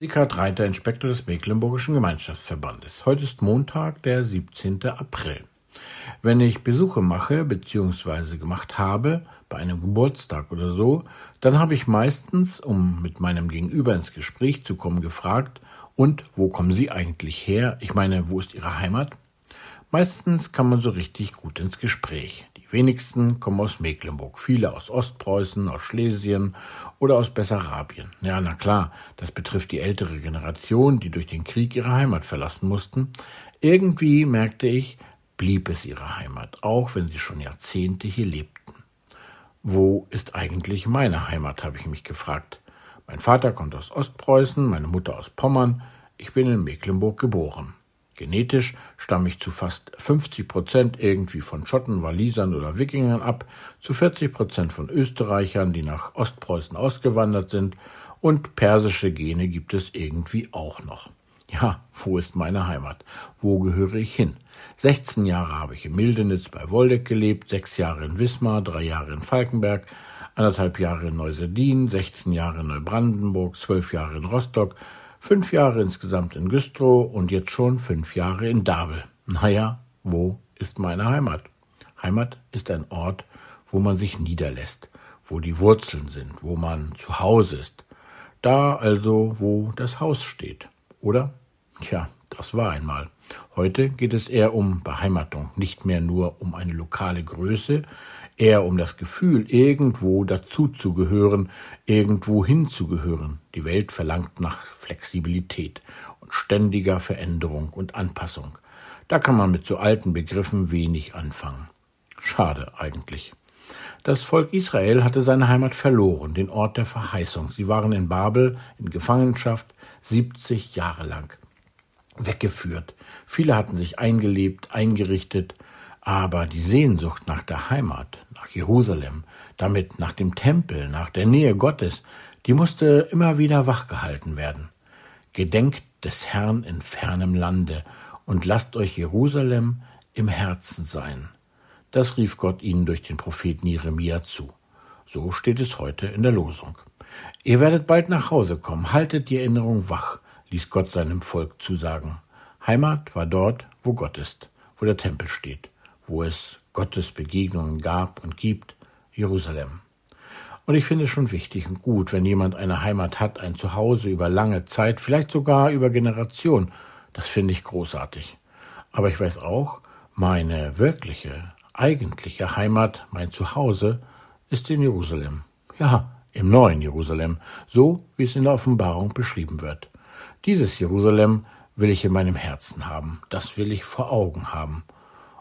Eckhard Reiter, Inspektor des Mecklenburgischen Gemeinschaftsverbandes. Heute ist Montag, der 17. April. Wenn ich Besuche mache bzw. gemacht habe, bei einem Geburtstag oder so, dann habe ich meistens, um mit meinem Gegenüber ins Gespräch zu kommen, gefragt, und wo kommen Sie eigentlich her? Ich meine, wo ist Ihre Heimat? Meistens kann man so richtig gut ins Gespräch. Wenigsten kommen aus Mecklenburg, viele aus Ostpreußen, aus Schlesien oder aus Bessarabien. Ja, na klar, das betrifft die ältere Generation, die durch den Krieg ihre Heimat verlassen mussten. Irgendwie merkte ich, blieb es ihre Heimat, auch wenn sie schon Jahrzehnte hier lebten. Wo ist eigentlich meine Heimat, habe ich mich gefragt. Mein Vater kommt aus Ostpreußen, meine Mutter aus Pommern, ich bin in Mecklenburg geboren. Genetisch stamme ich zu fast 50 Prozent irgendwie von Schotten, Walisern oder Wikingern ab, zu 40 Prozent von Österreichern, die nach Ostpreußen ausgewandert sind, und persische Gene gibt es irgendwie auch noch. Ja, wo ist meine Heimat? Wo gehöre ich hin? 16 Jahre habe ich in Mildenitz bei Woldeck gelebt, sechs Jahre in Wismar, drei Jahre in Falkenberg, anderthalb Jahre in Neuseldin, 16 Jahre in Neubrandenburg, zwölf Jahre in Rostock, Fünf Jahre insgesamt in Güstrow und jetzt schon fünf Jahre in Dabel. Naja, wo ist meine Heimat? Heimat ist ein Ort, wo man sich niederlässt, wo die Wurzeln sind, wo man zu Hause ist. Da also, wo das Haus steht. Oder? Tja, das war einmal. Heute geht es eher um Beheimatung, nicht mehr nur um eine lokale Größe, eher um das Gefühl, irgendwo dazuzugehören, irgendwo hinzugehören. Die Welt verlangt nach Flexibilität und ständiger Veränderung und Anpassung. Da kann man mit so alten Begriffen wenig anfangen. Schade eigentlich. Das Volk Israel hatte seine Heimat verloren, den Ort der Verheißung. Sie waren in Babel in Gefangenschaft 70 Jahre lang weggeführt. Viele hatten sich eingelebt, eingerichtet, aber die Sehnsucht nach der Heimat, nach Jerusalem, damit nach dem Tempel, nach der Nähe Gottes, die musste immer wieder wachgehalten werden. Gedenkt des Herrn in fernem Lande und lasst euch Jerusalem im Herzen sein. Das rief Gott ihnen durch den Propheten Jeremia zu. So steht es heute in der Losung. Ihr werdet bald nach Hause kommen, haltet die Erinnerung wach, ließ Gott seinem Volk zusagen. Heimat war dort, wo Gott ist, wo der Tempel steht, wo es Gottes Begegnungen gab und gibt, Jerusalem. Und ich finde es schon wichtig und gut, wenn jemand eine Heimat hat, ein Zuhause über lange Zeit, vielleicht sogar über Generationen. Das finde ich großartig. Aber ich weiß auch, meine wirkliche, eigentliche Heimat, mein Zuhause, ist in Jerusalem. Ja, im neuen Jerusalem, so wie es in der Offenbarung beschrieben wird. Dieses Jerusalem will ich in meinem Herzen haben, das will ich vor Augen haben.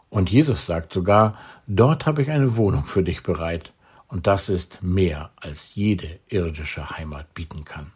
Und Jesus sagt sogar, dort habe ich eine Wohnung für dich bereit, und das ist mehr, als jede irdische Heimat bieten kann.